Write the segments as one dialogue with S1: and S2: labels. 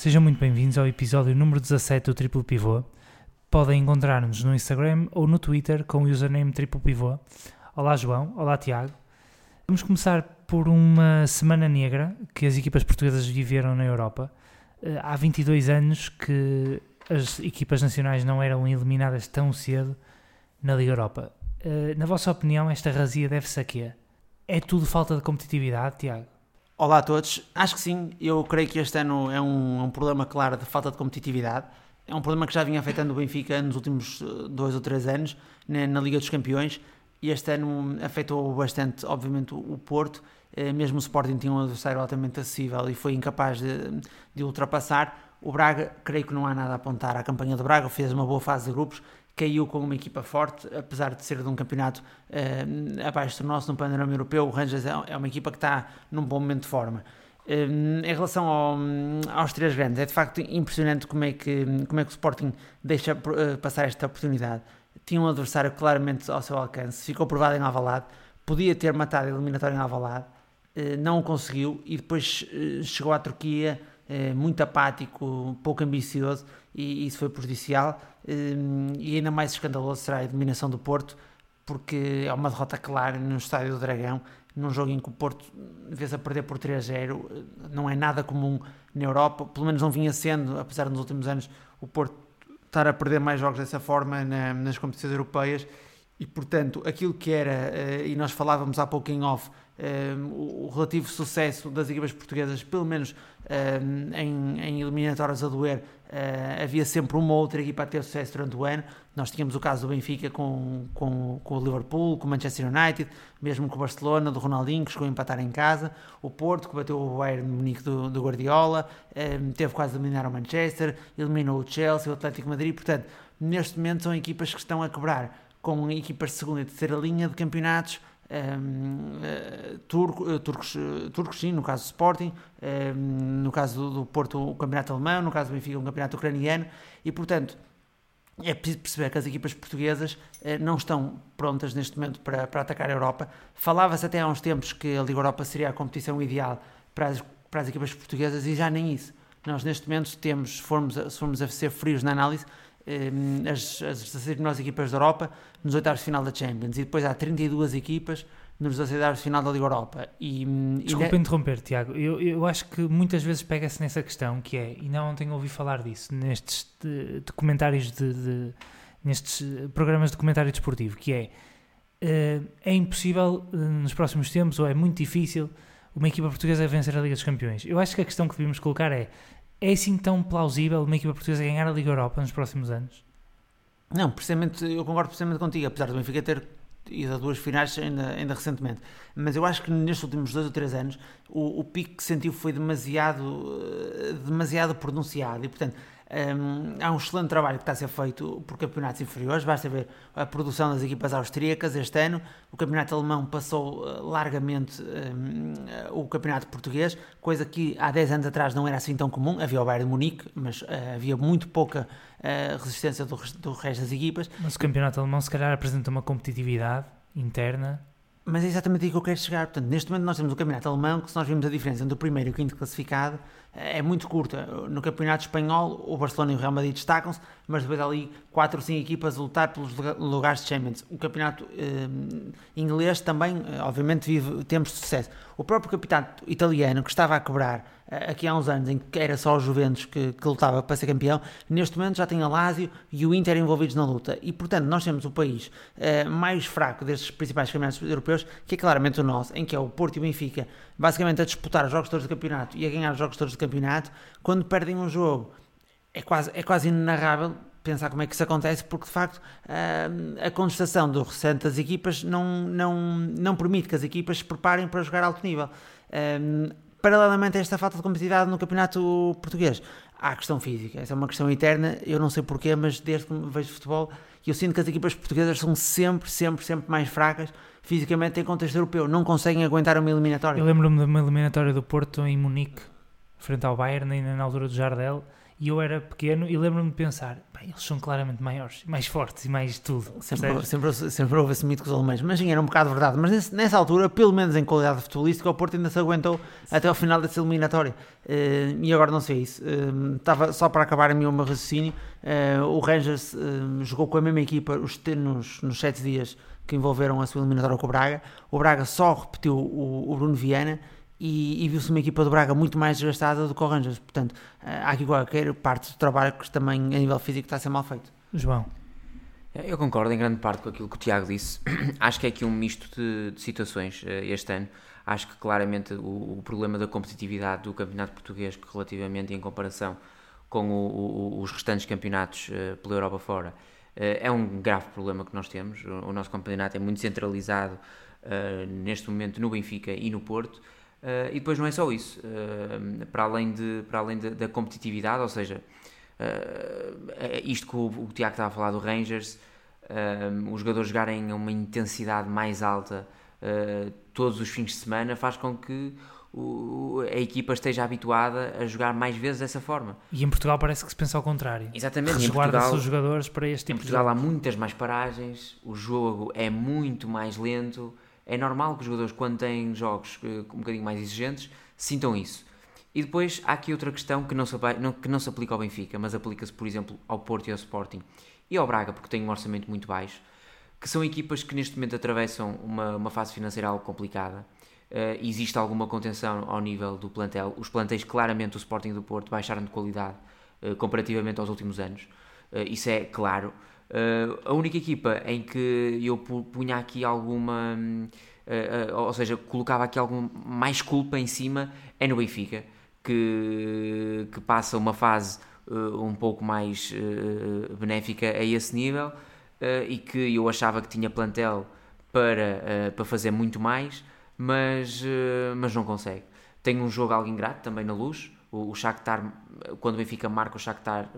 S1: Sejam muito bem-vindos ao episódio número 17 do Triplo Pivô. Podem encontrar-nos no Instagram ou no Twitter com o username Triplo Pivô. Olá João, olá Tiago. Vamos começar por uma semana negra que as equipas portuguesas viveram na Europa. Eh, há 22 anos que as equipas nacionais não eram eliminadas tão cedo na Liga Europa. Eh, na vossa opinião, esta razia deve-se a quê? É tudo falta de competitividade, Tiago?
S2: Olá a todos. Acho que sim. Eu creio que este ano é um, um, problema claro de falta de competitividade. É um problema que já vinha afetando o Benfica nos últimos eh, dois ou três anos na, na Liga dos Campeões e este ano afetou bastante, obviamente, o Porto. Eh, mesmo o Sporting tinha um adversário altamente acessível e foi incapaz de, de ultrapassar. O Braga, creio que não há nada a apontar à campanha do Braga, fez uma boa fase de grupos, caiu com uma equipa forte, apesar de ser de um campeonato uh, abaixo do nosso no panorama europeu, o Rangers é, é uma equipa que está num bom momento de forma. Uh, em relação ao, aos três grandes, é de facto impressionante como é que, como é que o Sporting deixa uh, passar esta oportunidade. Tinha um adversário claramente ao seu alcance, ficou provado em Alvalade, podia ter matado a eliminatória em Alvalade, não o conseguiu e depois chegou à Turquia muito apático, pouco ambicioso e isso foi prejudicial. Hum, e ainda mais escandaloso será a eliminação do Porto, porque é uma derrota clara no Estádio do Dragão, num jogo em que o Porto, vez a perder por 3-0, não é nada comum na Europa, pelo menos não vinha sendo, apesar de nos últimos anos o Porto estar a perder mais jogos dessa forma na, nas competições europeias, e portanto aquilo que era, eh, e nós falávamos há pouco em off, eh, o relativo sucesso das equipas portuguesas, pelo menos eh, em, em eliminatórias a doer, Uh, havia sempre uma ou outra equipa a ter sucesso durante o ano. Nós tínhamos o caso do Benfica com, com, com o Liverpool, com o Manchester United, mesmo com o Barcelona, do Ronaldinho, que chegou a empatar em casa. O Porto, que bateu o Bayern Munique do, do Guardiola, uh, teve quase a eliminar o Manchester, eliminou o Chelsea, o Atlético Madrid. Portanto, neste momento são equipas que estão a quebrar com equipas de segunda e terceira linha de campeonatos um, uh, turco, uh, turcos, uh, turcos, sim, no caso do Sporting, um, no caso do, Porto, o campeonato alemão, no caso do Benfica, um campeonato ucraniano, e portanto é preciso perceber que as equipas portuguesas não estão prontas neste momento para, para atacar a Europa. Falava-se até há uns tempos que a Liga Europa seria a competição ideal para as, para as equipas portuguesas e já nem isso. Nós neste momento temos, formos, se formos a ser frios na análise, as, as 16 melhores equipas da Europa nos oitavos de final da Champions e depois há 32 equipas nos oitavos de final da Liga Europa. E,
S1: Desculpa e... interromper, Tiago. Eu, eu acho que muitas vezes pega-se nessa questão que é, e não tenho ouvido falar disso nestes documentários de, de, nestes programas de comentário desportivo, que é uh, é impossível uh, nos próximos tempos ou é muito difícil uma equipa portuguesa vencer a Liga dos Campeões. Eu acho que a questão que devemos colocar é é assim tão plausível uma equipa portuguesa ganhar a Liga Europa nos próximos anos?
S2: Não, precisamente, eu concordo precisamente contigo, apesar do Benfica ter ido a duas finais ainda, ainda recentemente. Mas eu acho que nestes últimos dois ou três anos o, o pico que sentiu foi demasiado, eh, demasiado pronunciado e, portanto, um, há um excelente trabalho que está a ser feito por campeonatos inferiores, basta ver a produção das equipas austríacas este ano. O campeonato alemão passou uh, largamente um, o campeonato português, coisa que há 10 anos atrás não era assim tão comum. Havia o Bayern de Munique, mas uh, havia muito pouca uh, resistência do, do resto das equipas.
S1: Mas o campeonato alemão, se calhar, apresenta uma competitividade interna
S2: mas é exatamente aí que eu quero chegar. Portanto, neste momento nós temos o campeonato alemão, que se nós vimos a diferença entre o primeiro e o quinto classificado, é muito curta. No campeonato espanhol, o Barcelona e o Real Madrid destacam-se, mas depois ali 4 ou 5 equipas a lutar pelos lugares de Champions. O campeonato eh, inglês também, eh, obviamente, vive tempos de sucesso. O próprio campeonato italiano, que estava a quebrar aqui há uns anos, em que era só o Juventus que, que lutava para ser campeão, neste momento já tem a Lazio e o Inter envolvidos na luta. E, portanto, nós temos o país eh, mais fraco destes principais campeonatos europeus, que é claramente o nosso, em que é o Porto e o Benfica, basicamente a disputar os jogos todos do campeonato e a ganhar os jogos todos do campeonato, quando perdem um jogo. É quase, é quase inenarrável pensar como é que isso acontece, porque de facto a, a contestação do recente das equipas não, não, não permite que as equipas se preparem para jogar alto nível. Paralelamente a esta falta de competitividade no campeonato português, há a questão física. Essa é uma questão eterna, eu não sei porquê, mas desde que vejo futebol, eu sinto que as equipas portuguesas são sempre, sempre, sempre mais fracas fisicamente em contexto europeu, não conseguem aguentar uma eliminatória.
S1: Eu lembro-me de uma eliminatória do Porto em Munique, frente ao Bayern, ainda na altura do Jardel, E eu era pequeno e lembro-me de pensar, bem, eles são claramente maiores, mais fortes e mais tudo.
S2: Sempre, sempre, sempre houve esse mito com os alemães, mas sim, era um bocado verdade. Mas nesse, nessa altura, pelo menos em qualidade futebolística, o Porto ainda se aguentou até ao final dessa eliminatória. Uh, e agora não sei isso. Uh, estava só para acabar o meu raciocínio. Uh, o Rangers jogou com a mesma equipa os, nos, nos sete dias que envolveram a sua eliminatória com o Braga. O Braga só repetiu o, o Bruno Viana e, e viu-se uma equipa do Braga muito mais desgastada do que o Rangers. Portanto, eh, há aqui qualquer parte do trabalho que também a nível físico está a ser mal feito.
S1: João.
S3: Eu concordo em grande parte com aquilo que o Tiago disse. Acho que é aqui um misto de, de situações eh, este ano. Acho que claramente o, o, problema da competitividade do campeonato português relativamente em comparação com o, o, os restantes campeonatos uh, pela Europa fora é um grave problema que nós temos. O, nosso campeonato é muito centralizado neste momento no Benfica e no Porto Uh, e depois não é só isso, uh, para além, de, para além de, da competitividade, ou seja, uh, isto que o, o, Tiago estava a falar do Rangers, os jogadores jogarem a uma intensidade mais alta todos os fins de semana faz com que o, a equipa esteja habituada a jogar mais vezes dessa forma.
S1: E em Portugal parece que se pensa ao contrário.
S3: Exatamente.
S1: Resguarda-se os jogadores para este tipo
S3: Em Portugal há muitas mais paragens, o jogo é muito mais lento é normal que os jogadores, quando têm jogos uh, um bocadinho mais exigentes, sintam isso. E depois há aqui outra questão que não se, que não se aplica ao Benfica, mas aplica-se, por exemplo, ao Porto e ao Sporting e ao Braga, porque tem um orçamento muito baixo, que são equipas que neste momento atravessam uma, uma fase financeira algo complicada. Uh, existe alguma contenção ao nível do plantel. Os plantéis, claramente, do Sporting do Porto baixaram de qualidade uh, comparativamente aos últimos anos. Uh, isso é claro. Uh, a única equipa em que eu punha aqui alguma, uh, uh, ou seja, colocava aqui algum mais culpa em cima é no Benfica, que, que passa uma fase um pouco mais benéfica a esse nível e que eu achava que tinha plantel para, para fazer muito mais, mas, mas não consegue. Tem um jogo algo ingrato também na luz, o, o Shakhtar, quando o Benfica marca o Shakhtar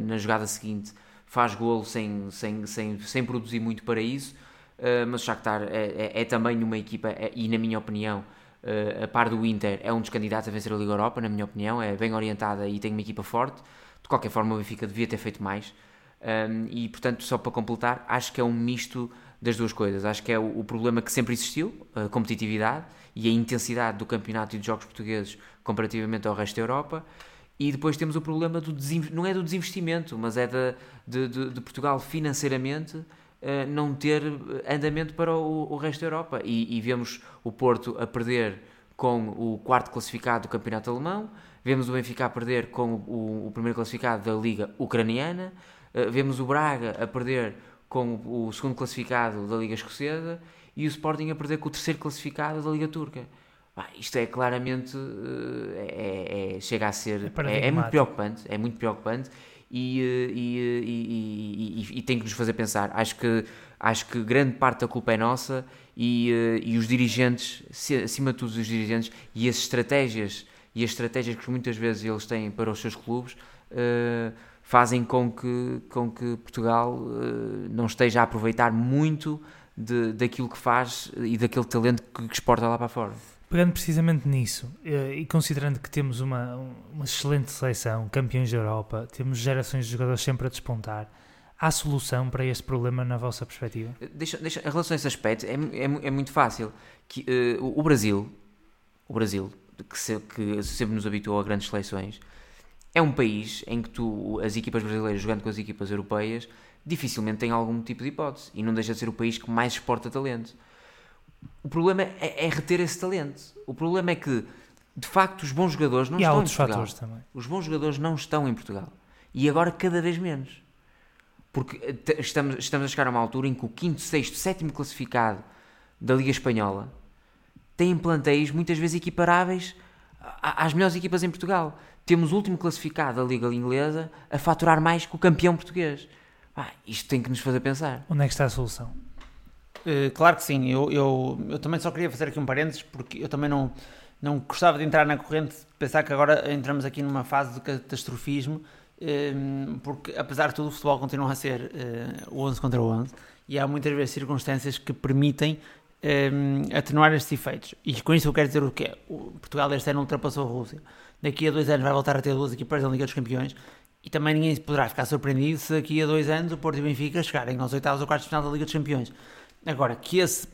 S3: na jogada seguinte faz golo sem, sem, sem, sem produzir muito para isso, uh, mas o Shakhtar é, é, é, também uma equipa, é, e na minha opinião, uh, a par do Inter, é um dos candidatos a vencer a Liga Europa, na minha opinião, é bem orientada e tem uma equipa forte, de qualquer forma o Benfica devia ter feito mais, um, ehm, e portanto, só para completar, acho que é um misto das duas coisas, acho que é o, o problema que sempre existiu, a competitividade e a intensidade do campeonato e dos jogos portugueses comparativamente ao resto da Europa, e depois temos o problema do não é do desinvestimento, mas é de, de, de, de Portugal financeiramente uh, não ter andamento para o, o resto da Europa. E, e, vemos o Porto a perder com o quarto classificado do campeonato alemão, vemos o Benfica a perder com o, o primeiro classificado da Liga Ucraniana, uh, vemos o Braga a perder com o segundo classificado da Liga Escocesa e o Sporting a perder com o terceiro classificado da Liga Turca. Ah, isto é claramente eh, é, é, chega a ser é, é, muito preocupante é muito preocupante e, eh, e, eh, e, e, e, tem que nos fazer pensar. Acho que acho que grande parte da culpa é nossa e, e os dirigentes acima de tudo os dirigentes e as estratégias e as estratégias que muitas vezes eles têm para os seus clubes uh, fazem com que com que Portugal uh, não esteja a aproveitar muito de, daquilo que faz e daquele talento que, que exporta lá para fora
S1: Pegando precisamente nisso eh, e considerando que temos uma, uma excelente seleção, campeões da Europa, temos gerações de jogadores sempre a despontar, há solução para este problema na vossa perspectiva?
S3: Eh, deixa, deixa, em relação a esse aspecto, é, é, é muito fácil. Que, uh, o Brasil, o Brasil que, se, que sempre nos habituou a grandes seleções, é um país em que tu, as equipas brasileiras jogando com as equipas europeias, dificilmente têm algum tipo de hipótese e não deixa de ser o país que mais exporta talento. O problema é, é, reter esse talento. O problema é que, de facto, os bons jogadores não e estão em Portugal.
S1: Também.
S3: Os bons jogadores não estão em Portugal. E agora cada vez menos. Porque eh, estamos, estamos a chegar a uma altura em que o quinto, sexto, sétimo classificado da Liga Espanhola tem plantéis muitas vezes equiparáveis às melhores equipas em Portugal. Temos o último classificado da Liga Inglesa a faturar mais que o campeão português. Ah, isto tem que nos fazer pensar.
S1: Onde é que está a solução?
S2: Uh, claro que sim, eu, eu, eu também só queria fazer aqui um parênteses porque eu também não, não gostava de entrar na corrente, pensar que agora entramos aqui numa fase de catastrofismo, uh, porque apesar de tudo o futebol continua a ser uh, o 11 contra o 11 e há muitas vezes circunstâncias que permitem atenuar estes efeitos. E com isso eu quero dizer o quê? O Portugal este ano ultrapassou a Rússia. Daqui a dois anos vai voltar a ter duas equipas da Liga dos Campeões E também ninguém poderá ficar surpreendido se daqui a dois anos o Porto e o Benfica chegarem aos oitavos ou quartos de final da Liga dos Campeões. Agora, que esse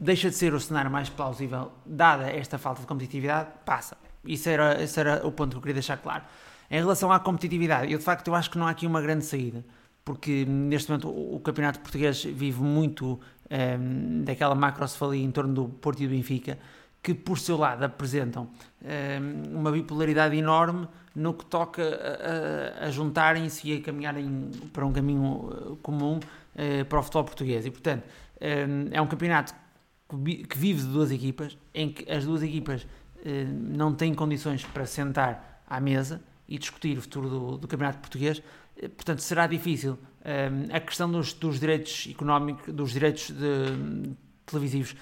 S2: deixa de ser o cenário mais plausível, dada esta falta de competitividade, passa. Isso era, esse era o ponto que eu queria deixar claro. Em relação à competitividade, eu de facto eu acho que não há aqui uma grande saída, porque neste momento o, o campeonato português vive muito um, ehm, daquela macrocefalia em torno do Porto e do Benfica, que por seu lado apresentam um, ehm, uma bipolaridade enorme no que toca a, a, juntarem-se e a caminharem para um caminho eh, comum uh, para o futebol português. E portanto é um campeonato que vive de duas equipas, em que as duas equipas uh, não têm condições para sentar à mesa e discutir o futuro do, do campeonato português. Portanto, será difícil um, a questão dos, dos, direitos económicos, dos direitos de, televisivos,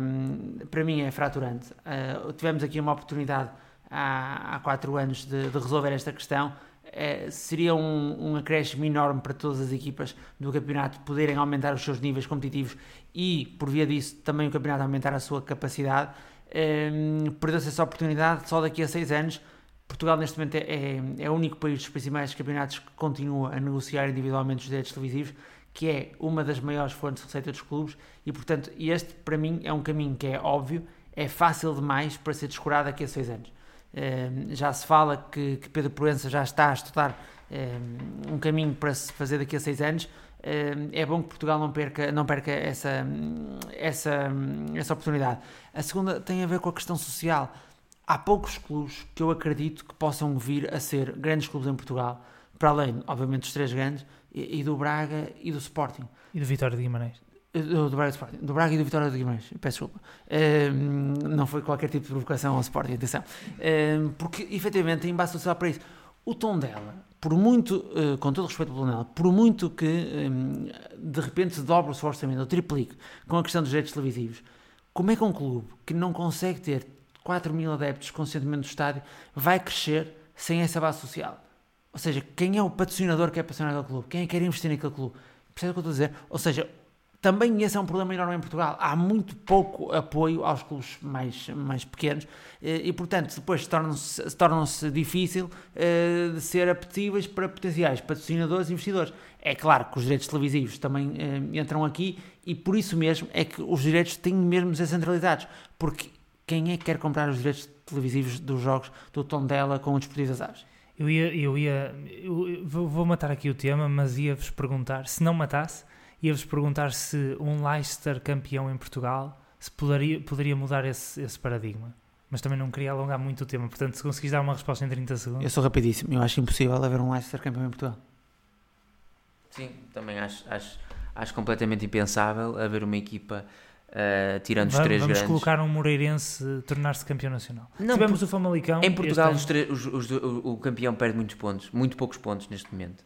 S2: um, para mim é fraturante. Uh, tivemos aqui uma oportunidade há, há quatro anos de, de resolver esta questão. Uh, seria um, um acréscimo enorme para todas as equipas do campeonato poderem aumentar os seus níveis competitivos e, por via disso, também o campeonato aumentar a sua capacidade. Um, Perdeu-se essa oportunidade só daqui a seis anos Portugal, neste momento, é, é, é, o único país dos principais campeonatos que continua a negociar individualmente os direitos televisivos, que é uma das maiores fontes de receita dos clubes, e portanto, este para mim é um caminho que é óbvio, é fácil demais para ser descurado daqui a seis anos. Um, já se fala que, que, Pedro Proença já está a estudar um, um, caminho para se fazer daqui a seis anos. Um, é bom que Portugal não perca, não perca essa, essa, essa oportunidade. A segunda tem a ver com a questão social há poucos clubes que eu acredito que possam vir a ser grandes clubes em Portugal, para além, obviamente, dos três grandes, e, e do Braga e do Sporting.
S1: E do Vitória de Guimarães.
S2: Do, Braga, Sporting, do Braga e do Vitória de Guimarães, peço desculpa. Um, não foi qualquer tipo de provocação ao Sporting, atenção. Um, porque, efetivamente, tem base social para isso. O tom dela, por muito, uh, com todo respeito pelo Nela, por muito que um, de repente se dobre o seu orçamento, ou triplique, com a questão dos direitos televisivos, como é que um clube que não consegue ter 4 mil adeptos conscientemente do estádio, vai crescer sem essa base social. Ou seja, quem é o patrocinador que é patrocinar aquele clube? Quem é que quer investir naquele clube? Percebe o que eu estou a dizer? Ou seja, também esse é um problema enorme em Portugal. Há muito pouco apoio aos clubes mais, mais pequenos e, portanto, depois tornam-se tornam difícil uh, de ser apetecíveis para potenciais patrocinadores e investidores. É claro que os direitos televisivos também uh, entram aqui e por isso mesmo é que os direitos têm mesmo de ser centralizados, porque quem é que quer comprar os direitos televisivos dos jogos do Tondela com o Desportivo das Aves?
S1: Eu ia, eu ia, eu vou matar aqui o tema, mas ia-vos perguntar, se não matasse, ia-vos perguntar se um Leicester campeão em Portugal se poderia, poderia mudar esse, esse paradigma. Mas também não queria alongar muito o tema, portanto, se conseguis dar uma resposta em 30 segundos.
S2: Eu sou rapidíssimo, eu acho impossível haver um Leicester campeão em Portugal.
S3: Sim, também acho, acho, acho completamente impensável haver uma equipa Uh, tirando
S1: vamos,
S3: os três
S1: vamos
S3: grandes.
S1: colocar um Moreirense tornar-se campeão nacional. Não, Tivemos o Famalicão.
S3: Em Portugal os os, os, o, o, campeão perde muitos pontos, muito poucos pontos neste momento.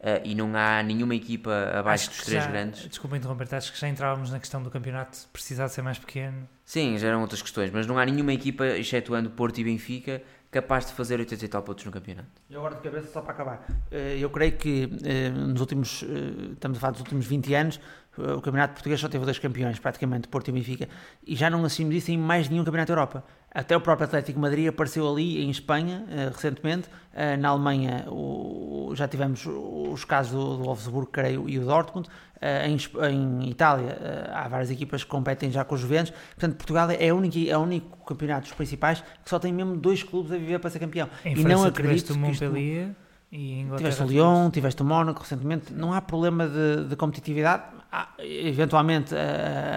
S3: Uh, e não há nenhuma equipa abaixo dos três
S1: já,
S3: grandes.
S1: Desculpa interromper, acho que já entrávamos na questão do campeonato precisar de ser mais pequeno.
S3: Sim, já eram outras questões, mas não há nenhuma equipa, excetuando Porto e Benfica, capaz de fazer 80 e tal pontos no campeonato.
S2: E agora de cabeça, só para acabar, eh, eu creio que nos últimos, estamos a falar dos últimos 20 anos, o Campeonato Português só teve dois campeões, praticamente, Porto e Benfica, e já não assumimos isso em mais nenhum Campeonato da Europa. Até o próprio Atlético Madrid apareceu ali em Espanha, uh, recentemente. Uh, na Alemanha o, já tivemos os casos do, do Wolfsburg, creio, e o Dortmund. Uh, em, em, Itália há várias equipas que competem já com os Juventus. Portanto, Portugal é, a única, é o único campeonato dos principais que só tem mesmo dois clubes a viver para ser campeão.
S1: Em e França não acredito que Montpellier... Isto...
S2: E tiveste o Lyon, tiveste o Mónaco recentemente, não há problema de, de competitividade. Há, eventualmente uh,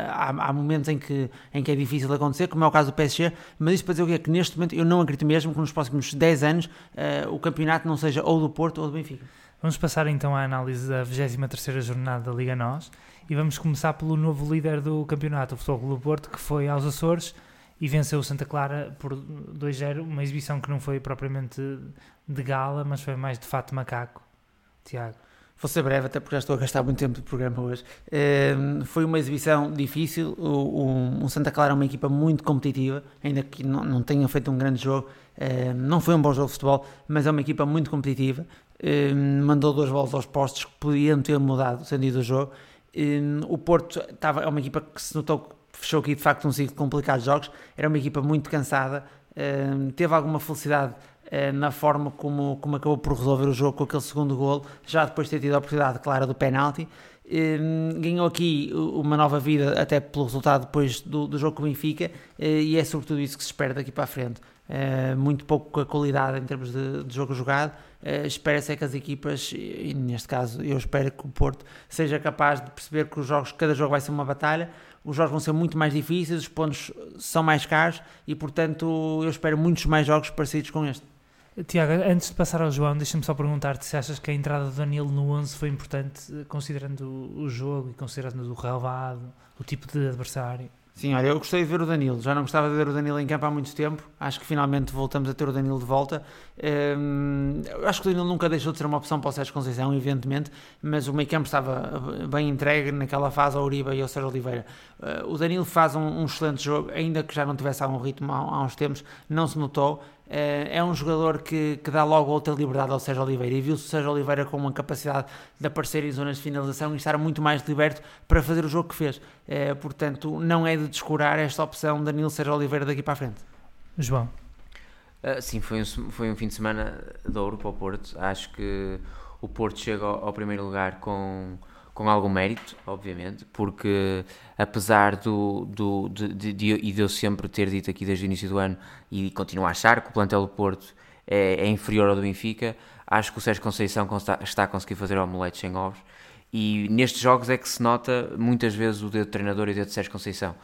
S2: há, há, momentos em que, em que é difícil acontecer, como é o caso do PSG, mas isso para dizer o que é que neste momento eu não acredito mesmo que nos próximos 10 anos uh, o campeonato não seja ou do Porto ou do Benfica.
S1: Vamos passar então à análise da 23 jornada da Liga NOS e vamos começar pelo novo líder do campeonato, o Futebol Clube do Porto, que foi aos Açores e venceu o Santa Clara por 2-0, uma exibição que não foi propriamente de gala, mas foi mais de fato macaco. Tiago.
S2: Vou ser breve, até porque já estou a gastar muito tempo do programa hoje. Uh, foi uma exibição difícil. O, o, Santa Clara é uma equipa muito competitiva, ainda que não, não tenha feito um grande jogo. Uh, não foi um bom jogo de futebol, mas é uma equipa muito competitiva. Uh, mandou duas bolas aos postos que podiam ter mudado o sentido do jogo. o Porto estava, é uma equipa que se notou fechou aqui de facto um ciclo complicado de jogos. Era uma equipa muito cansada, uh, teve alguma felicidade eh, na forma como, como acabou por resolver o jogo com aquele segundo gol, já depois de ter tido a oportunidade clara do penalti. Ganhou aqui uma nova vida, até pelo resultado depois do, do jogo com o Benfica, e é sobretudo isso que se espera daqui para a frente. Muito pouca qualidade em termos de, de jogo jogado, Espera-se é que as equipas, e neste caso eu espero que o Porto seja capaz de perceber que os jogos, cada jogo vai ser uma batalha, os jogos vão ser muito mais difíceis, os pontos são mais caros e portanto eu espero muitos mais jogos parecidos com este.
S1: Tiago, antes de passar ao João, deixa-me só perguntar-te se achas que a entrada do Danilo no 11 foi importante, considerando o jogo e considerando o relevado, o tipo de adversário.
S2: Sim, olha, eu gostei de ver o Danilo, já não gostava de ver o Danilo em campo há muito tempo, acho que finalmente voltamos a ter o Danilo de volta. Um, acho que o Danilo nunca deixou de ser uma opção para o Sérgio Conceição, evidentemente, mas o meio campo estava bem entregue naquela fase ao Uribe e ao Sérgio Oliveira. Uh, o Danilo faz um, um, excelente jogo, ainda que já não tivesse algum ritmo há, há uns tempos, não se notou. Eh, é um jogador que, que dá logo outra liberdade ao Sérgio Oliveira e viu-se o Sérgio Oliveira com uma capacidade de aparecer em zonas de finalização e estar muito mais liberto para fazer o jogo que fez. É, portanto, não é de descurar esta opção Danilo Sérgio Oliveira daqui para a frente.
S1: João.
S3: Uh, sim, foi um, foi um fim de semana de ouro para o Porto. Acho que o Porto chega ao, ao primeiro lugar com com algum mérito, obviamente, porque apesar do, do, de, de, de, e de eu sempre ter dito aqui desde o início do ano e continuo a achar que o plantel do Porto é, é inferior ao do Benfica, acho que o Sérgio Conceição está, está a conseguir fazer omelete sem ovos e nestes jogos é que se nota muitas vezes o dedo do treinador e o dedo de Sérgio Conceição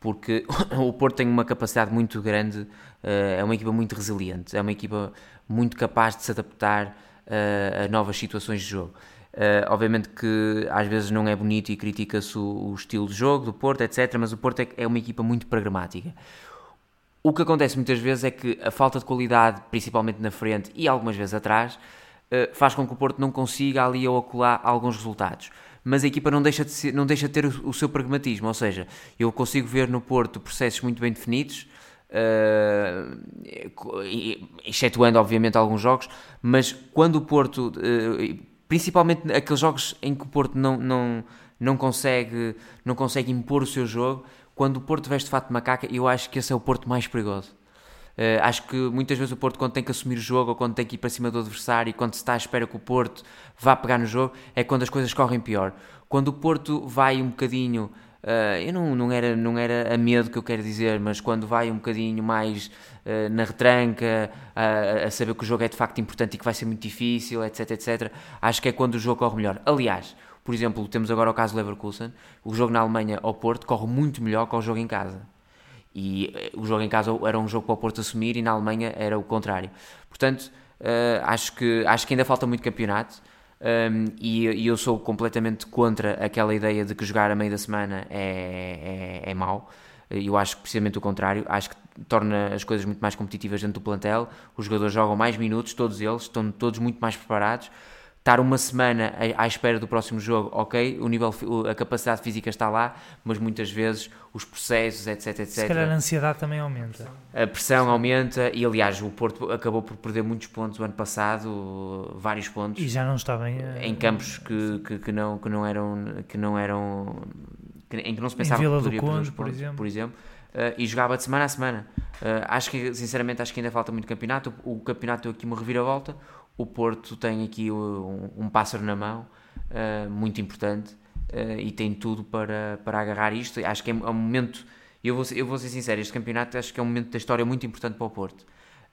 S3: porque o Porto tem uma capacidade muito grande, eh, é uma equipa muito resiliente, é uma equipa muito capaz de se adaptar eh, a novas situações de jogo. Uh, obviamente que às vezes não é bonito e critica-se o, o, estilo de jogo do Porto, etc. Mas o Porto é, é, uma equipa muito programática. O que acontece muitas vezes é que a falta de qualidade, principalmente na frente e algumas vezes atrás, uh, faz com que o Porto não consiga ali ou acolá alguns resultados. Mas a equipa não deixa de, ser, não deixa de ter o, o, seu pragmatismo, ou seja, eu consigo ver no Porto processos muito bem definidos, Uh, excetuando obviamente alguns jogos, mas quando o Porto principalmente aqueles jogos em que o Porto não, não, não, consegue, não consegue impor o seu jogo, quando o Porto veste de fato macaca, eu acho que esse é o Porto mais perigoso. Uh, acho que muitas vezes o Porto, quando tem que assumir o jogo ou quando tem que ir para cima do adversário e quando se está à espera que o Porto vá pegar no jogo, é quando as coisas correm pior. Quando o Porto vai um bocadinho Uh, eu não, não, era, não era a medo que eu quero dizer, mas quando vai um bocadinho mais uh, na retranca, uh, a saber que o jogo é de facto importante e que vai ser muito difícil, etc, etc, acho que é quando o jogo corre melhor. Aliás, por exemplo, temos agora o caso do Leverkusen, o jogo na Alemanha ao Porto corre muito melhor que o jogo em casa. E eh, o jogo em casa era um jogo para o Porto assumir e na Alemanha era o contrário. Portanto, acho, que, acho que ainda falta muito campeonato. Um, e, e, eu sou completamente contra aquela ideia de que jogar a meio da semana é, é, é mau. Eu acho precisamente o contrário, acho que torna as coisas muito mais competitivas dentro do plantel. Os jogadores jogam mais minutos, todos eles, estão todos muito mais preparados estar uma semana à espera do próximo jogo, ok, o nível, a capacidade física está lá, mas muitas vezes os processos, etc, etc. Se
S1: calhar a ansiedade também aumenta.
S3: A pressão aumenta e, aliás, o Porto acabou por perder muitos pontos o ano passado, vários pontos.
S1: E já não está bem...
S3: Em campos que, que, que, não, que não eram... Que não eram em que não se pensava que poderia perder os pontos, por exemplo. Por exemplo. Uh, e jogava de semana a semana. Uh, acho que, sinceramente, acho que ainda falta muito campeonato. O, o campeonato deu aqui uma reviravolta o Porto tem aqui um, um pássaro na mão uh, muito importante uh, e tem tudo para, para agarrar isto. Acho que é, um momento, eu vou, eu vou ser sincero, este campeonato acho que é um momento da história muito importante para o Porto.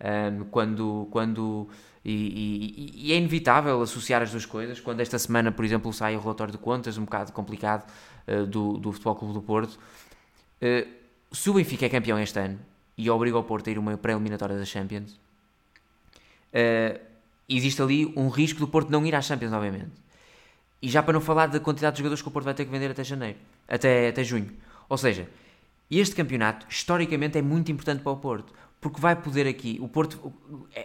S3: Um, quando, quando e, e, e, é inevitável associar as duas coisas. Quando esta semana, por exemplo, sai o relatório de contas, um bocado complicado, uh, do, do Futebol Clube do Porto, se o Benfica é campeão este ano e obriga o Porto a ir uma pré-eliminatória da Champions, existe ali um risco do Porto não ir às Champions, obviamente. E já para não falar da quantidade de jogadores que o Porto vai ter que vender até janeiro, até, até junho. Ou seja, este campeonato, historicamente, é muito importante para o Porto, porque vai poder aqui, o Porto,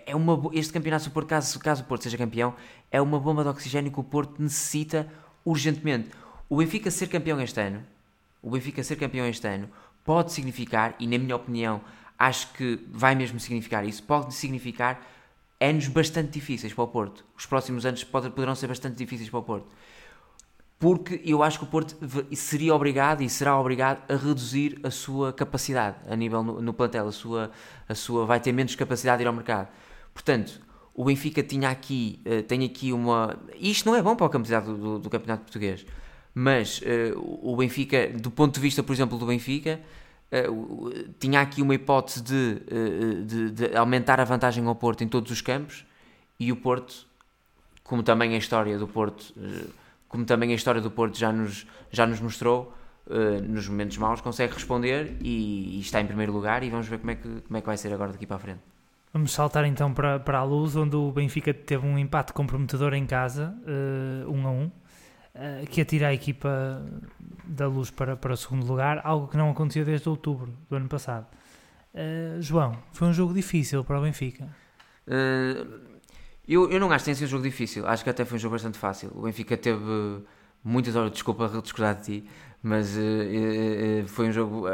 S3: é uma, este campeonato, se o Porto, caso, caso o Porto seja campeão, é uma bomba de oxigênio que o Porto necessita urgentemente. O Benfica ser campeão este ano, o Benfica ser campeão este ano, pode significar, e na minha opinião, acho que vai mesmo significar isso, pode significar anos bastante difíceis para o Porto. Os próximos anos poderão ser bastante difíceis para o Porto. Porque eu acho que o Porto seria obrigado e será obrigado a reduzir a sua capacidade a nível no, no plantel, a sua, a sua vai ter menos capacidade de ir ao mercado. Portanto, o Benfica tinha aqui, uh, tem aqui uma. Isto não é bom para o campeonato do, do campeonato português, mas uh, o Benfica, do ponto de vista, por exemplo, do Benfica, uh, tinha aqui uma hipótese de, de, de, aumentar a vantagem ao Porto em todos os campos e o Porto, como também a história do Porto, como também a história do Porto já nos, já nos mostrou, nos momentos maus, consegue responder e, e, está em primeiro lugar. E vamos ver como é que, como é que vai ser agora daqui para a frente.
S1: Vamos saltar então para, para a luz, onde o Benfica teve um empate comprometedor em casa, um a um, uh, que atira a equipa da luz para, para o segundo lugar, algo que não acontecia desde outubro do ano passado. Uh, João, foi um jogo difícil para o Benfica?
S3: eu, eu não acho que tenha sido um jogo difícil, acho que até foi um jogo bastante fácil. O Benfica teve muitas horas, desculpa discordar de ti, mas foi um jogo,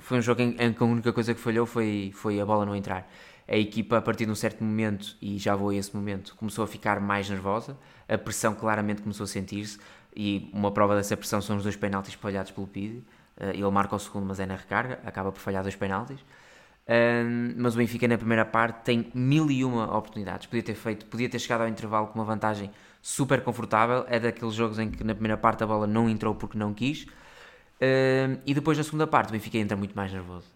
S3: foi um jogo em, em que a única coisa que falhou foi, foi a bola não entrar a equipa, a partir de um certo momento, e já vou a esse momento, começou a ficar mais nervosa, a pressão claramente começou a sentir-se, e uma prova dessa pressão são os dois penaltis falhados pelo Pide. Eh, ele marca o segundo, mas é na recarga, acaba por falhar dois penaltis. mas o Benfica na primeira parte tem mil e uma oportunidades. Podia ter feito, podia ter chegado ao intervalo com uma vantagem super confortável. É daqueles jogos em que na primeira parte a bola não entrou porque não quis. e depois na segunda parte o Benfica entra muito mais nervoso,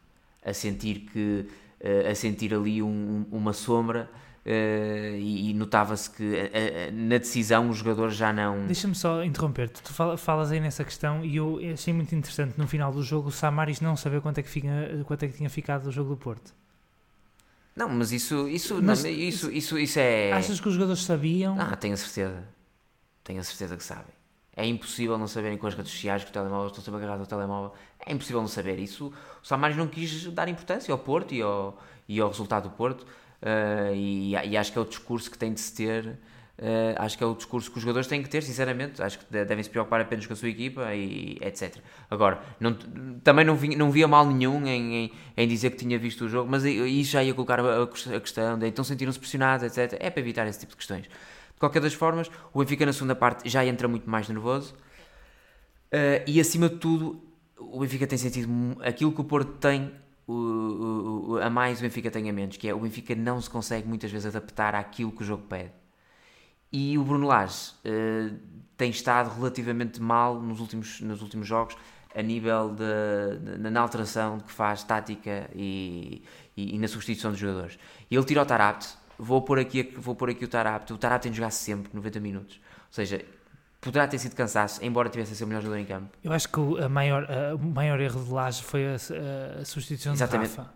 S3: a sentir que uh, a sentir ali um, uma sombra. Uh, e, e notava-se que uh, na decisão os jogadores já não.
S1: Deixa-me só interromper-te. Tu falas aí nessa questão e eu achei muito interessante no final do jogo o Samaris não saber quanto é que, fica, quanto é que tinha ficado do jogo do Porto.
S3: Não, mas isso, isso, mas, não, isso, isso, isso é.
S1: Achas que os jogadores sabiam?
S3: Ah, tenho a certeza. Tenho a certeza que sabem. É impossível não saberem com as redes sociais que o telemóvel estão sempre agarrados ao telemóvel. É impossível não saber. Isso o Samaris não quis dar importância ao Porto e ao, e ao resultado do Porto. Uh, e, e, acho que é o discurso que tem de se ter. Uh, acho que é o discurso que os jogadores têm que ter, sinceramente. Acho que devem se preocupar apenas com a sua equipa e etc. Agora, não, também não, vi, não via mal nenhum em, em, em, dizer que tinha visto o jogo, mas isso já ia colocar a, a questão de então sentiram-se pressionados, etc. É para evitar esse tipo de questões. De qualquer das formas, o Benfica na segunda parte já entra muito mais nervoso uh, e acima de tudo, o Benfica tem sentido aquilo que o Porto tem o, o, a mais, o Benfica tem a menos, que é o Benfica não se consegue muitas vezes adaptar àquilo que o jogo pede. E o Bruno Lage uh, tem estado relativamente mal nos últimos, nos últimos jogos a nível de, de, na alteração que faz tática e, e, e, na substituição dos jogadores. Ele tira o Tarabt, vou pôr aqui, vou pôr aqui o Tarapto. O Tarapto tem de jogar sempre 90 minutos. Ou seja, poderá ter sido cansaço, embora tivesse a ser o melhor jogador em campo.
S1: Eu acho que o, maior, o maior erro de Laje foi a, a, substituição Exatamente. de Rafa.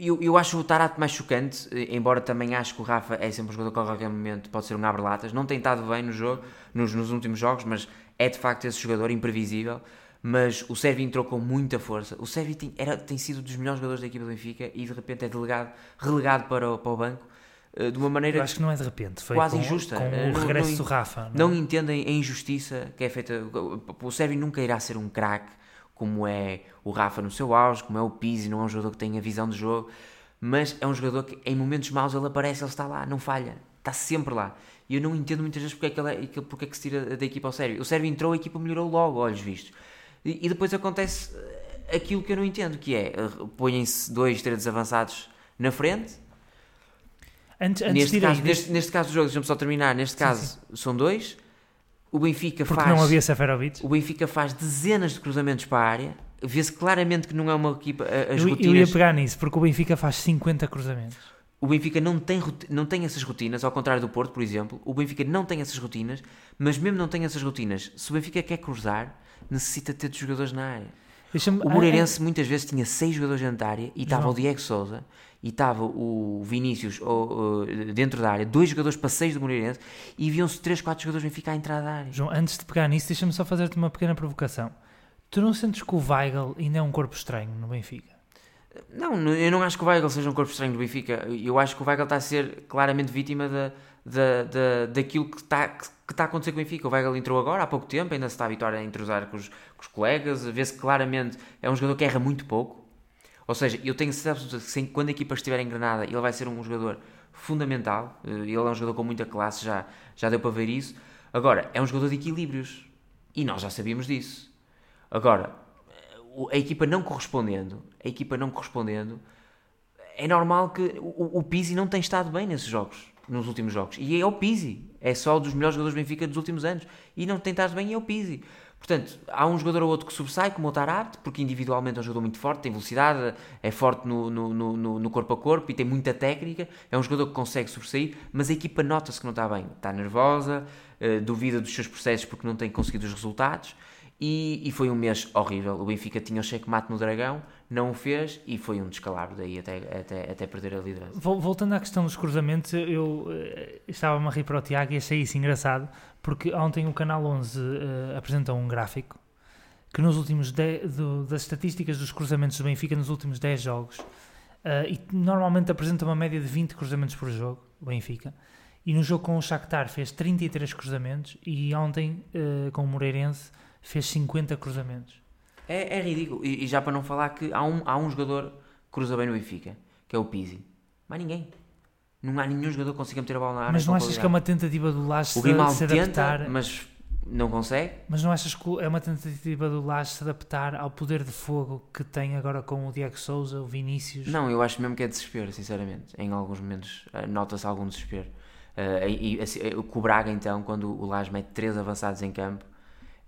S3: Eu, eu, acho o Tarato mais chocante, embora também acho que o Rafa é sempre um jogador que a qualquer momento pode ser um abre-latas. Não tem estado bem no jogo, nos, nos últimos jogos, mas é de facto esse jogador imprevisível mas o Sérvio entrou com muita força. O Sérvio tem, era, tem sido dos melhores jogadores da equipa do Benfica e de repente é delegado, relegado para o, para o banco de uma maneira.
S1: Eu acho que não é de repente, foi
S3: quase
S1: com,
S3: injusta.
S1: Com o regresso não, do Rafa.
S3: Não, não entendem a injustiça que é feita. O Sérvio nunca irá ser um craque como é o Rafa no seu auge, como é o Pizzi, não é um jogador que tem a visão do jogo, mas é um jogador que em momentos maus ele aparece, ele está lá, não falha, está sempre lá. E eu não entendo muitas vezes porque é que, ele é, porque é que se tira da equipa ao Sérvio. O Sérvio entrou, a equipa melhorou logo, olhos vistos. E, depois acontece aquilo que eu não entendo, que é, põem-se dois, três avançados na frente.
S1: Antes, antes
S3: neste, caso, neste, neste caso do jogo, deixa-me só terminar, neste sim, caso sim. são dois. O Benfica
S1: Porque
S3: faz...
S1: não havia Seferovic.
S3: O Benfica faz dezenas de cruzamentos para a área. Vê-se claramente que não é uma equipa... As
S1: eu,
S3: rotinas...
S1: eu ia pegar nisso, porque o Benfica faz 50 cruzamentos.
S3: O Benfica não tem, não tem essas rotinas, ao contrário do Porto, por exemplo. O Benfica não tem essas rotinas, mas mesmo não tem essas rotinas, se o Benfica quer cruzar, necessita ter de jogadores na área. O Moreirense muitas vezes tinha seis jogadores da área e estava o Diego Souza e estava o Vinícius ou, dentro da área, dois jogadores para seis do Moreirense e viam-se três, quatro jogadores Benfica à entrada da área.
S1: João, antes de pegar nisso, deixa-me só fazer-te uma pequena provocação. Tu não sentes que o Weigl ainda é um corpo estranho no Benfica?
S3: Não, eu não acho que o Weigl seja um corpo estranho do Benfica. Eu acho que o Weigl está a ser claramente vítima da, da, da, daquilo que está, que, que está a acontecer com o Benfica. O Weigl entrou agora, há pouco tempo, ainda se está a habituar a entrosar com os, com os colegas, vê-se claramente é um jogador que erra muito pouco. Ou seja, eu tenho certeza que quando a equipa estiver engrenada, ele vai ser um jogador fundamental. Eh, ele é um jogador com muita classe, já, já deu para ver isso. Agora, é um jogador de equilíbrios. E nós já sabíamos disso. Agora, a equipa não correspondendo, a equipa não correspondendo, é normal que o, o Pizzi não tem estado bem nesses jogos, nos últimos jogos. E é o Pizzi, é só dos melhores jogadores do Benfica dos últimos anos. E não tem estado bem, é o Pizzi. Portanto, há um jogador ou outro que sobressai, como o Tarapte, porque individualmente é um jogador muito forte, tem velocidade, é forte no, no, no, no, corpo a corpo e tem muita técnica. É um jogador que consegue sobressair, mas a equipa nota-se que não está bem. Está nervosa, uh, duvida dos seus processos porque não tem conseguido os resultados. E, e, foi um mês horrível. O Benfica tinha o cheque-mate no Dragão, não o fez e foi um descalabro daí até, até, até perder a liderança.
S1: Voltando à questão dos cruzamentos, eu uh, estava-me a rir para o Tiago e achei isso engraçado, porque ontem o Canal 11 uh, eh, apresentou um gráfico que nos últimos do, das estatísticas dos cruzamentos do Benfica nos últimos 10 jogos, uh, e normalmente apresenta uma média de 20 cruzamentos por jogo, o Benfica, e no jogo com o Shakhtar fez 33 cruzamentos e ontem com o Moreirense fez 50 cruzamentos.
S3: É, é ridículo. E, e, já para não falar que há um, há um jogador que cruza bem no Benfica, que é o Pizzi. Mas ninguém. Não há nenhum jogador que consiga meter a bola na área.
S1: Mas não achas que é uma tentativa do Lage se, se adaptar?
S3: Tenta, mas não consegue.
S1: Mas não achas que é uma tentativa do Lage se adaptar ao poder de fogo que tem agora com o Diego Souza, o Vinícius?
S3: Não, eu acho mesmo que é desespero, sinceramente. Em alguns momentos uh, nota-se algum desespero. Uh, e, e assim, com o Braga, então, quando o Lage mete três avançados em campo,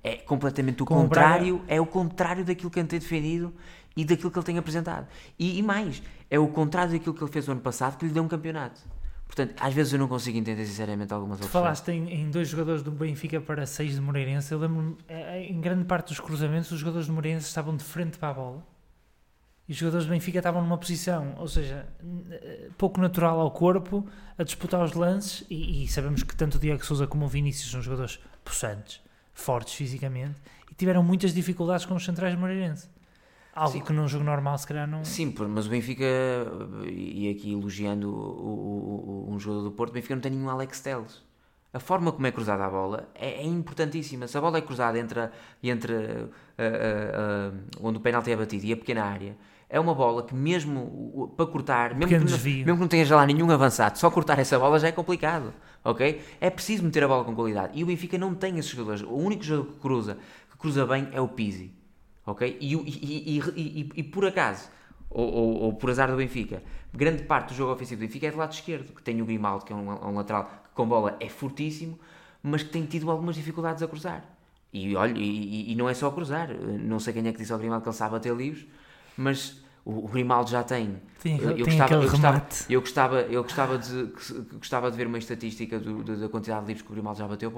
S3: é completamente o Com contrário, é o contrário daquilo que ele tem defendido e daquilo que ele tem apresentado. E, e, mais, é o contrário daquilo que ele fez o ano passado que lhe deu um campeonato. Portanto, às vezes eu não consigo entender sinceramente algumas outras
S1: Falaste em, em, dois jogadores do Benfica para seis de Moreirense. Eu lembro-me, é, é, em grande parte dos cruzamentos, os jogadores de Moreirense estavam de frente para a bola. E os jogadores do Benfica estavam numa posição, ou seja, pouco natural ao corpo, a disputar os lances. E, e sabemos que tanto o Diego Souza como o Vinícius são jogadores possantes fortes fisicamente e tiveram muitas dificuldades com os centrais moreirenses. Algo Sim. que num jogo normal se calhar não.
S3: Sim, mas o Benfica, e aqui elogiando o, o, o, um jogador do Porto, o Benfica não tem nenhum Alex Telles. A forma como é cruzada a bola é, é importantíssima. Se a bola é cruzada entre, entre uh, uh, uh, onde o penalti é batido e a pequena área, é uma bola que mesmo para cortar, mesmo que, não, mesmo que não tenha já lá nenhum avançado, só cortar essa bola já é complicado, ok? É preciso meter a bola com qualidade. E o Benfica não tem esses jogadores. O único jogador que cruza, que cruza bem é o Pizzi, ok? E, e, e, e por acaso, ou, ou, ou, por azar do Benfica, grande parte do jogo ofensivo do Benfica é do lado esquerdo, que tem o Grimaldo, que é um, um lateral que com bola é fortíssimo, mas que tem tido algumas dificuldades a cruzar. E olha, e, não é só cruzar, não sei quem é que disse ao Grimaldo que ele sabe bater livros, mas o, Grimaldo já tem.
S1: tem eu, eu, gostava, eu,
S3: gostava, eu, gostava, eu gostava de gostava de ver uma estatística do, do, da quantidade de livros que o Grimaldo já bateu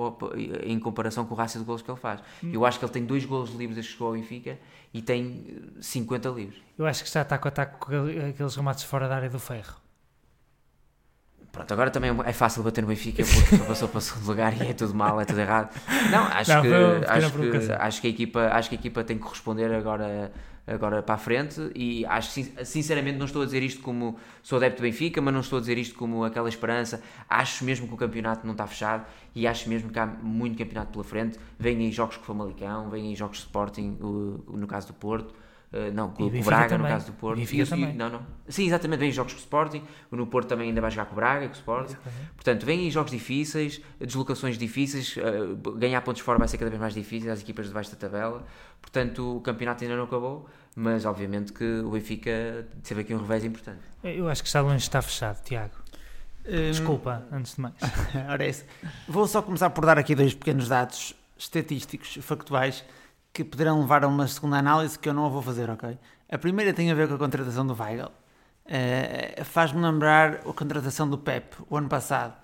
S3: em comparação com o rácio de golos que ele faz. Hum. Eu acho que ele tem dois golos de livros desde que chegou ao Benfica e tem 50 livros.
S1: Eu acho que está ataque a ataque com aqueles remates fora da área do ferro.
S3: Pronto, agora também é fácil bater no Benfica porque passou para o segundo lugar e é tudo mal, é tudo errado. Não, acho, não, que, acho, que, acho, que a equipa, acho que a equipa tem que corresponder agora agora para a frente e acho sinceramente não estou a dizer isto como sou adepto do Benfica, mas não estou a dizer isto como aquela esperança. Acho mesmo que o campeonato não está fechado e acho mesmo que há muito campeonato pela frente. Vêm aí jogos com o Famalicão, vêm aí jogos de Sporting, no caso do Porto. Uh, não, com o Braga também. no caso do Porto.
S1: Benfica e, também.
S3: Não, não. Sim, exatamente, vem jogos com o Sporting. No Porto também ainda vai jogar com o Braga, com o Sporting. Exatamente. Portanto, vêm jogos difíceis, deslocações difíceis. Uh, ganhar pontos fora vai ser cada vez mais difícil às equipas de baixo da tabela. Portanto, o campeonato ainda não acabou mas obviamente que o Benfica teve aqui um revés importante.
S1: Eu acho que está longe de estar fechado, Tiago. Hum, Desculpa, antes de mais.
S2: Ora é. Vou só começar por dar aqui dois pequenos dados estatísticos, factuais, que poderão levar a uma segunda análise que eu não vou fazer, ok? A primeira tem a ver com a contratação do Weigl. Uh, Faz-me lembrar a contratação do Pep, o ano passado.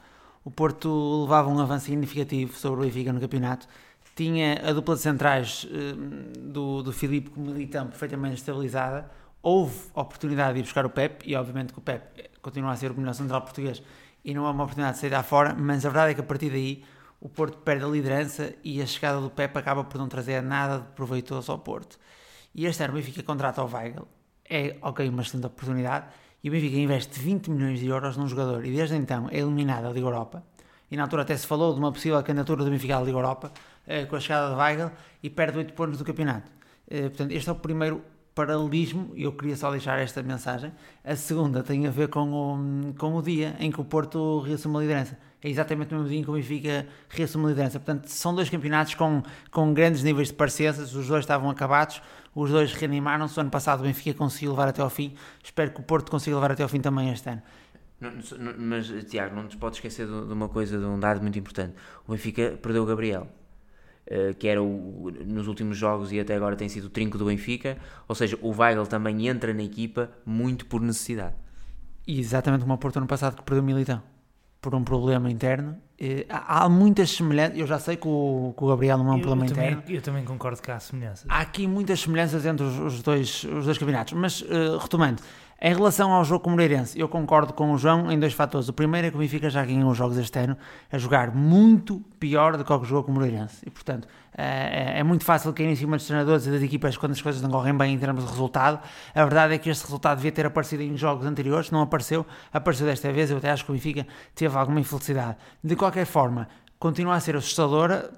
S2: O Porto levava um avanço significativo sobre o Benfica no campeonato tinha a dupla de centrais uh, do, do Filipe com o Militão perfeitamente estabilizada. Houve oportunidade de ir buscar o Pep, e obviamente que o Pep continua a ser o melhor central português e não há uma oportunidade de sair lá fora, mas a verdade é que a partir daí o Porto perde a liderança e a chegada do Pep acaba por não trazer nada de proveitoso ao Porto. E este ano o Benfica contrata o Weigl, é ok, uma excelente oportunidade, e o Benfica investe 20 milhões de euros num jogador e desde então é eliminado da Liga Europa. E na altura até se falou de uma possível candidatura do Benfica à Liga Europa, eh, com a chegada de Weigl e perde 8 pontos do campeonato. Eh, portanto, este é o primeiro paralelismo e eu queria só deixar esta mensagem. A segunda tem a ver com o, com o dia em que o Porto reassume a liderança. É exatamente no mesmo que o Benfica reassume a liderança. Portanto, são dois campeonatos com, com grandes níveis de parecenças, os dois estavam acabados, os dois reanimaram-se. O ano passado o Benfica conseguiu levar até ao fim, espero que o Porto consiga levar até ao fim também este ano.
S3: Não, não, mas, Tiago, não te podes esquecer de, de, uma coisa, de um dado muito importante. O Benfica perdeu o Gabriel, uh, que era o, nos últimos jogos e até agora tem sido o trinco do Benfica. Ou seja, o Weigl também entra na equipa muito por necessidade.
S2: E exatamente como o Porto ano passado que perdeu o Militão por um problema interno. Há muitas semelhanças. Eu já sei que o, que o Gabriel não é um
S1: eu,
S2: problema
S1: eu
S2: interno.
S1: Também, eu também concordo que há semelhanças.
S2: Há aqui muitas semelhanças entre os, os dois, os dois campeonatos. Mas, uh, retomando, em relação ao jogo com o Moreirense, eu concordo com o João em dois fatores. O primeiro é que o Benfica já ganhou os jogos este ano a jogar muito pior do que o que jogou com o Moreirense. E, portanto, é, é muito fácil cair em cima dos treinadores e das equipas quando as coisas não correm bem em termos de resultado. A verdade é que este resultado devia ter aparecido em jogos anteriores, não apareceu. Apareceu desta vez, eu até acho que o Benfica teve alguma infelicidade. De qualquer forma, continua a ser assustadora,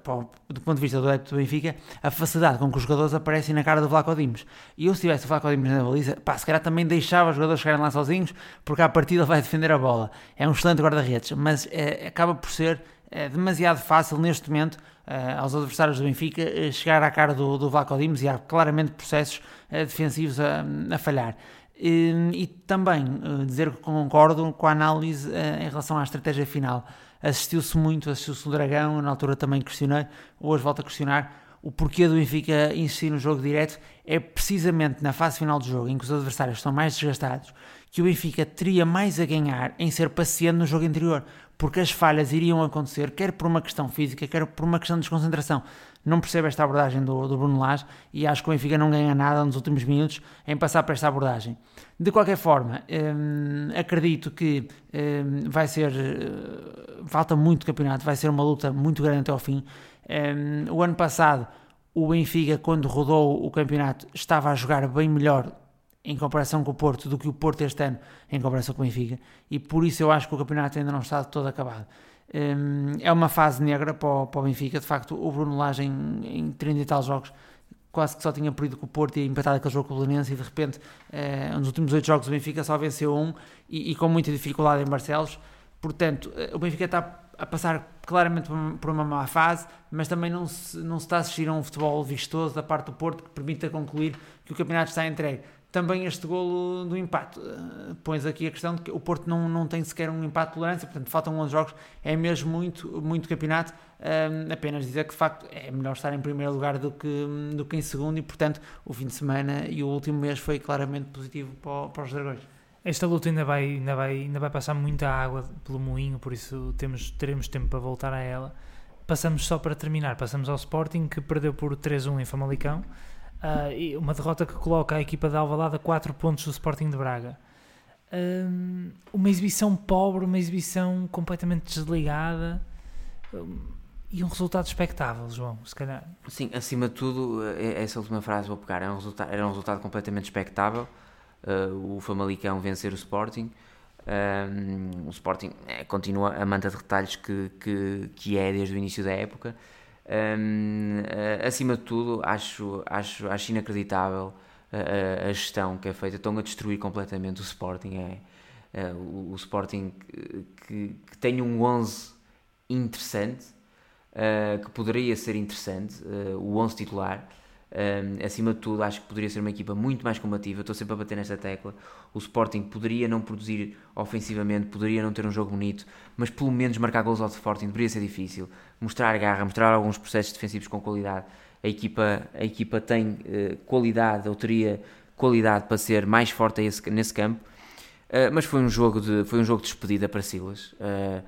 S2: do ponto de vista do adepto do Benfica, a facilidade com que os jogadores aparecem na cara do Vlaco Dimos. E eu, se tivesse o Vlaco Dimos na baliza, pá, se calhar também deixava os jogadores chegarem lá sozinhos, porque à partida vai defender a bola. É um excelente guarda-redes, mas é, acaba por ser é, demasiado fácil neste momento é, aos adversários do Benfica chegar à cara do, do Vlaco Dimos e há claramente processos defensivos a, a falhar. E, e também dizer que concordo com a análise em relação à estratégia final assistiu-se muito, assistiu-se o Dragão, na altura também questionei, hoje volto a questionar o porquê do Benfica insistir no jogo direto, é precisamente na fase final do jogo, em que os adversários estão mais desgastados, que o Benfica teria mais a ganhar em ser paciente no jogo anterior, porque as falhas iriam acontecer, quer por uma questão física, quer por uma questão de desconcentração. Não percebo esta abordagem do, do Bruno Lage e acho que o Benfica não ganha nada nos últimos minutos em passar para esta abordagem. De qualquer forma, hum, acredito que hum, vai ser. Uh, falta muito campeonato, vai ser uma luta muito grande até ao fim. Um, o ano passado, o Benfica, quando rodou o campeonato, estava a jogar bem melhor em comparação com o Porto do que o Porto este ano em comparação com o Benfica, e por isso eu acho que o campeonato ainda não está todo acabado. Hum, é uma fase negra para o, para o Benfica. De facto, o Bruno Lage em, em 30 e tal jogos. Quase que só tinha perdido com o Porto e empatado aquele jogo com o Belenense e de repente eh, nos últimos oito jogos o Benfica só venceu um e, e, com muita dificuldade em Barcelos. Portanto eh, o Benfica está a passar claramente por uma má fase mas também não se, não se está a assistir a um futebol vistoso da parte do Porto que permita concluir que o campeonato está entregue também este golo do empate. Uh, pões aqui a questão de que o Porto não, não tem sequer um empate de tolerância, portanto faltam 11 jogos, é mesmo muito, muito campeonato. Uh, apenas dizer que de facto é melhor estar em primeiro lugar do que, do que em segundo e, portanto, o fim de semana e o último mês foi claramente positivo para, para os Dragões.
S1: Esta luta ainda vai, ainda, vai, ainda vai passar muita água pelo moinho, por isso temos, teremos tempo para voltar a ela. Passamos só para terminar, passamos ao Sporting que perdeu por 3-1 em Famalicão. Uh, uma derrota que coloca a equipa de Alvalade a 4 pontos do Sporting de Braga. Um, uma exibição pobre, uma exibição completamente desligada um, e um resultado expectável, João, se calhar.
S3: Sim, acima de tudo, essa última frase vou pegar, era um resultado, era um resultado completamente expectável. Uh, o Famalicão vencer o Sporting. Um, o Sporting é, continua a manta de retalhos que, que, que é desde o início da época. Um, acima de tudo, acho, acho, acho inacreditável a, a, gestão que é feita. Estão a destruir completamente o Sporting. É, é o, o, Sporting que, que, tem um 11 interessante, uh, que poderia ser interessante, uh, o 11 titular. Um, acima de tudo, acho que poderia ser uma equipa muito mais combativa. Estou sempre a bater nesta tecla. O Sporting poderia não produzir ofensivamente, poderia não ter um jogo bonito, mas pelo menos marcar gols ao Sporting deveria ser difícil. Mostrar garra, mostrar alguns processos defensivos com qualidade. A equipa, a equipa tem uh, qualidade, ou teria qualidade para ser mais forte esse, nesse campo. Uh, mas foi um jogo de foi um jogo de despedida para Silas. Uh,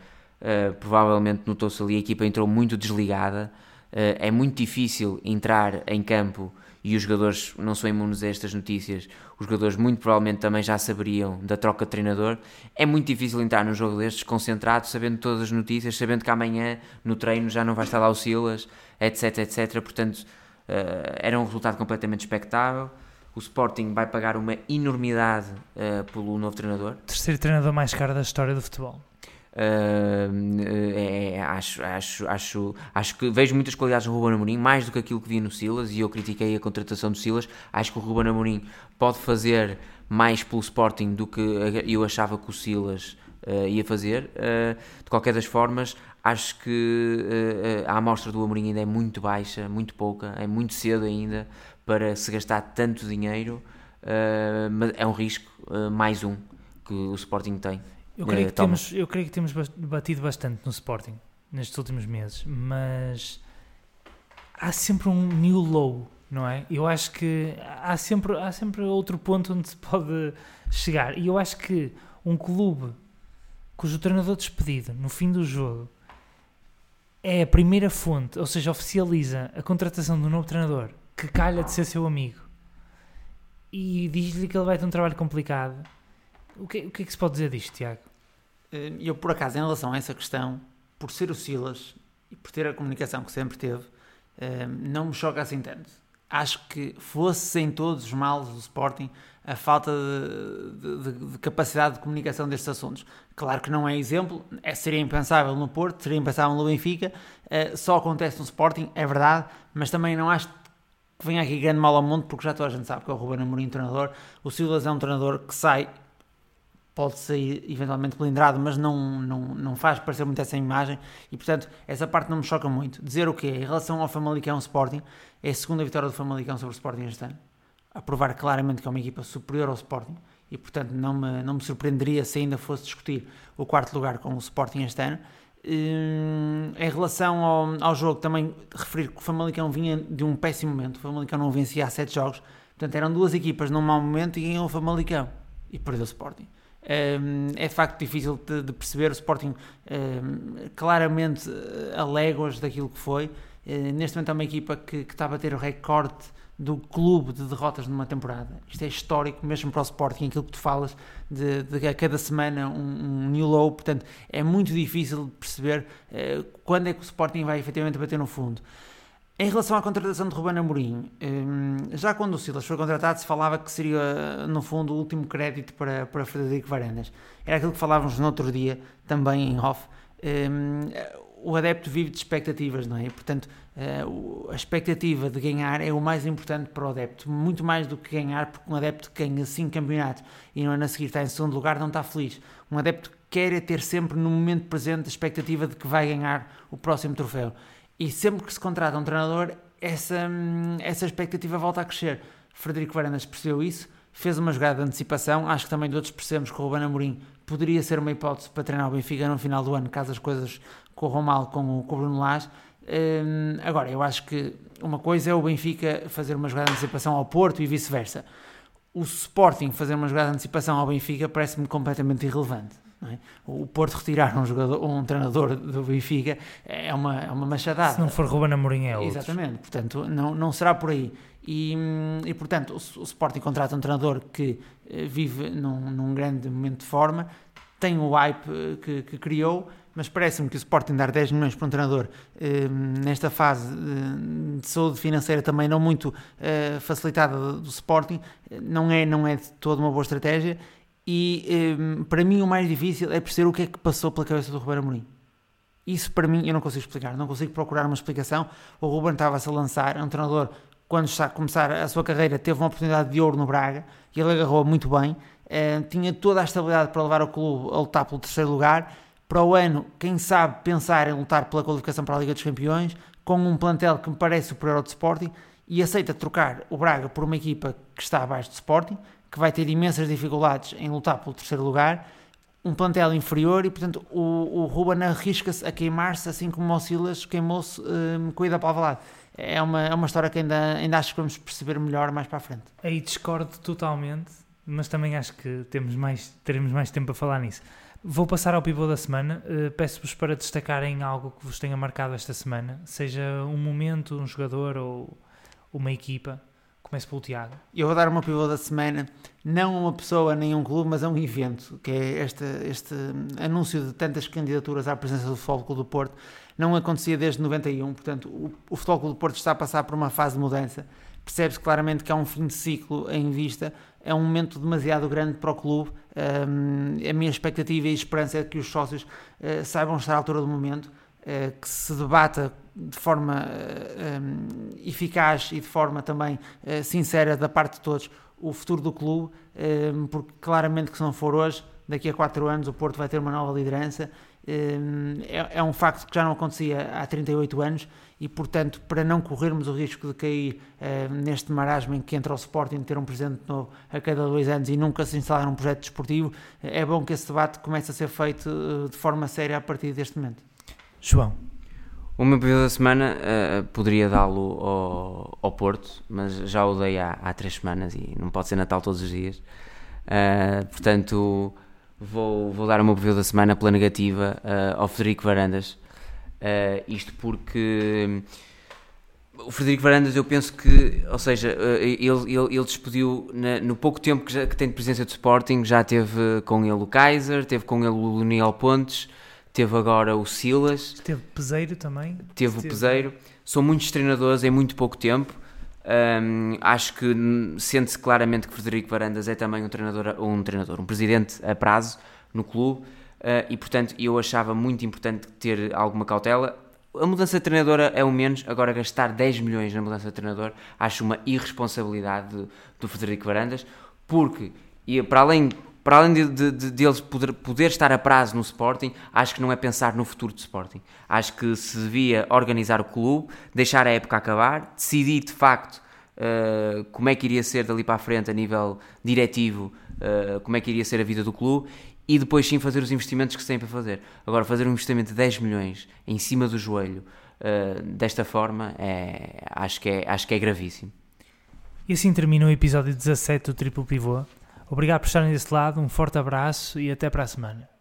S3: provavelmente notou-se ali a equipa entrou muito desligada. Eh, é muito difícil entrar em campo e os jogadores não são imunes a estas notícias. Os jogadores muito provavelmente também já saberiam da troca de treinador. É muito difícil entrar num jogo destes concentrado, sabendo todas as notícias, sabendo que amanhã no treino já não vai estar lá o Silas, etc, etc. Portanto, uh, era um resultado completamente expectável. O Sporting vai pagar uma enormidade uh, pelo novo treinador.
S1: Terceiro treinador mais caro da história do futebol.
S3: Uh, é, acho, acho, acho, acho que vejo muitas qualidades no Ruben Amorim, mais do que aquilo que vi no Silas, e eu critiquei a contratação do Silas. Acho que o Ruben Amorim pode fazer mais pelo Sporting do que eu achava que o Silas uh, ia fazer. Uh, de qualquer das formas, acho que a amostra do Amorim ainda é muito baixa, muito pouca, é muito cedo ainda para se gastar tanto dinheiro, mas é um risco, mais um, que o Sporting tem.
S1: Eu creio, que temos, eu creio que temos batido bastante no Sporting nestes últimos meses, mas há sempre um new low, não é? Eu acho que há sempre, há sempre outro ponto onde se pode chegar. E eu acho que um clube cujo treinador despedido no fim do jogo é a primeira fonte, ou seja, oficializa a contratação do novo treinador que calha de ser seu amigo e diz-lhe que ele vai ter um trabalho complicado. O que, o que é que se pode dizer disto, Tiago?
S2: Eh, eu, por acaso, em relação a essa questão, por ser o Silas e por ter a comunicação que sempre teve, eh, não me choca assim tanto. Acho que fosse em todos os males do Sporting a falta de, de, de, capacidade de comunicação destes assuntos. Claro que não é exemplo, é, seria impensável no Porto, seria impensável no Benfica, uh, só acontece no Sporting, é verdade, mas também não acho que venha aqui grande mal ao mundo, porque já toda a gente sabe que é o Ruben Amorim treinador, o Silas é um treinador que sai, pode sair eventualmente blindrado, mas não, não, não faz parecer muito essa imagem, e portanto essa parte não me choca muito. Dizer o quê? Em relação ao Famalicão Sporting, é a segunda vitória do Famalicão sobre o Sporting este ano a provar claramente que é uma equipa superior ao Sporting e, portanto, não me, não me surpreenderia se ainda fosse discutir o quarto lugar com o Sporting este ano. Hum, em relação ao, ao jogo, também referir que o Famalicão vinha de um péssimo momento. O Famalicão não vencia há sete jogos, portanto, eram duas equipas num mau momento e ganhou o Famalicão e perdeu o Sporting. É de facto difícil de, de perceber. O Sporting claramente a léguas daquilo que foi. neste momento é uma equipa que, que está a bater o recorde do clube de derrotas numa temporada. Isto é histórico mesmo para o Sporting, aquilo que tu falas de, de a cada semana um, um, new low, portanto é muito difícil de perceber uh, quando é que o Sporting vai efetivamente bater no fundo. Em relação à contratação de Ruben Amorim, um, já quando o Silas foi contratado se falava que seria no fundo o último crédito para, para Frederico Varandas. Era aquilo que falávamos no outro dia também em off. Um, o adepto vive de expectativas, não é? Portanto, uh, a expectativa de ganhar é o mais importante para o adepto, muito mais do que ganhar, porque um adepto que ganha 5 campeonatos e no ano a seguir está em segundo lugar não está feliz. Um adepto quer é ter sempre no momento presente a expectativa de que vai ganhar o próximo troféu. E sempre que se contrata um treinador, essa, hum, essa expectativa volta a crescer. Frederico Varandas percebeu isso, fez uma jogada de antecipação. Acho que também todos percebemos que o Ruben Amorim poderia ser uma hipótese para treinar o Benfica no final do ano, caso as coisas corram mal com o, com o Bruno Lage. Um, agora, eu acho que uma coisa é o Benfica fazer uma jogada de antecipação ao Porto e vice-versa. O Sporting fazer uma jogada de antecipação ao Benfica parece-me completamente irrelevante. É? O Porto retirar um, jogador, um treinador do Benfica é uma, é uma machadada.
S1: Se não for Ruben Amorim é
S2: outro. Exatamente, portanto não, não será por aí. E, e portanto o, o Sporting contrata um treinador que eh, vive num, num grande momento de forma, tem o hype eh, que, que criou, mas parece-me que o Sporting dar 10 milhões para um treinador eh, nesta fase de saúde financeira também não muito eh, facilitada do, do Sporting não é, não é de toda uma boa estratégia e para mim o mais difícil é perceber o que é que passou pela cabeça do Roberto Amorim. Isso para mim eu não consigo explicar, não consigo procurar uma explicação. O Ruben estava-se a lançar, é um treinador quando está a começar a sua carreira teve uma oportunidade de ouro no Braga e ele agarrou muito bem, tinha toda a estabilidade para levar o clube a lutar pelo terceiro lugar para o ano, quem sabe pensar em lutar pela qualificação para a Liga dos Campeões, com um plantel que me parece superior ao de Sporting, e aceita trocar o Braga por uma equipa que está abaixo do Sporting, que vai ter imensas dificuldades em lutar pelo terceiro lugar, um plantel inferior e, portanto, o, o Ruben arrisca-se a queimar-se, assim como o Silas queimou-se um, com a ida para Alvalade. É uma, é uma história que ainda, ainda acho que vamos perceber melhor mais para a frente.
S1: Aí discordo totalmente, mas também acho que temos mais, teremos mais tempo a falar nisso. Vou passar ao pivô da semana. Uh, Peço-vos para destacarem algo que vos tenha marcado esta semana, seja um momento, um jogador ou uma equipa. Começo pelo Tiago.
S2: Eu vou dar uma pivô da semana, não a uma pessoa nem a um clube, mas a um evento, que é este, este anúncio de tantas candidaturas à presença do Futebol Clube do Porto. Não acontecia desde 91, portanto, o, o Futebol Clube do Porto está a passar por uma fase de mudança. Percebe-se claramente que há um fim de ciclo em vista é um momento demasiado grande para o clube. Um, a minha expectativa e esperança é que os sócios uh, saibam estar à altura do momento, que se debata de forma uh, um, eficaz e de forma também sincera da parte de todos o futuro do clube, porque claramente que se não for hoje, daqui a 4 anos o Porto vai ter uma nova liderança. É, é um facto que já não acontecia há 38 anos e, portanto, para não corrermos o risco de cair neste marasmo em que entra o Sporting ter um presidente novo a cada dois anos e nunca se instalar um projeto desportivo, é bom que esse debate comece a ser feito de forma séria a partir deste momento.
S1: João.
S3: O meu período da semana uh, poderia dá-lo ao, ao, Porto, mas já o dei há, há três semanas e não pode ser Natal todos os dias. Uh, portanto, vou, vou dar o meu período da semana pela negativa uh, ao Frederico Varandas. isto porque o Frederico Varandas, eu penso que, ou seja, ele, ele, ele despediu na, no pouco tempo que, já, que tem de presença do Sporting, já teve com ele o Kaiser, teve com ele o Luniel Pontes teve agora o Silas.
S1: Teve Peseiro também.
S3: Teve o Peseiro. São muitos treinadores em muito pouco tempo. Um, acho que sente-se claramente que Frederico Varandas é também um treinador, um treinador, um presidente a prazo no clube uh, e portanto eu achava muito importante ter alguma cautela. A mudança de treinadora é o menos, agora gastar 10 milhões na mudança de treinador acho uma irresponsabilidade do, do Frederico Varandas, porque e para além para além de, de, de, de eles poder, poder estar a prazo no Sporting, acho que não é pensar no futuro do Sporting. Acho que se devia organizar o clube, deixar a época acabar, decidir de facto uh, como é que iria ser dali para a frente a nível diretivo, uh, como é que iria ser a vida do clube e depois sim fazer os investimentos que se tem para fazer. Agora, fazer um investimento de 10 milhões em cima do joelho uh, desta forma, é, acho, que é, acho que é gravíssimo.
S1: E assim termina o episódio 17 do Triplo Pivô. Obrigado por estarem desse lado, um forte abraço e até para a semana.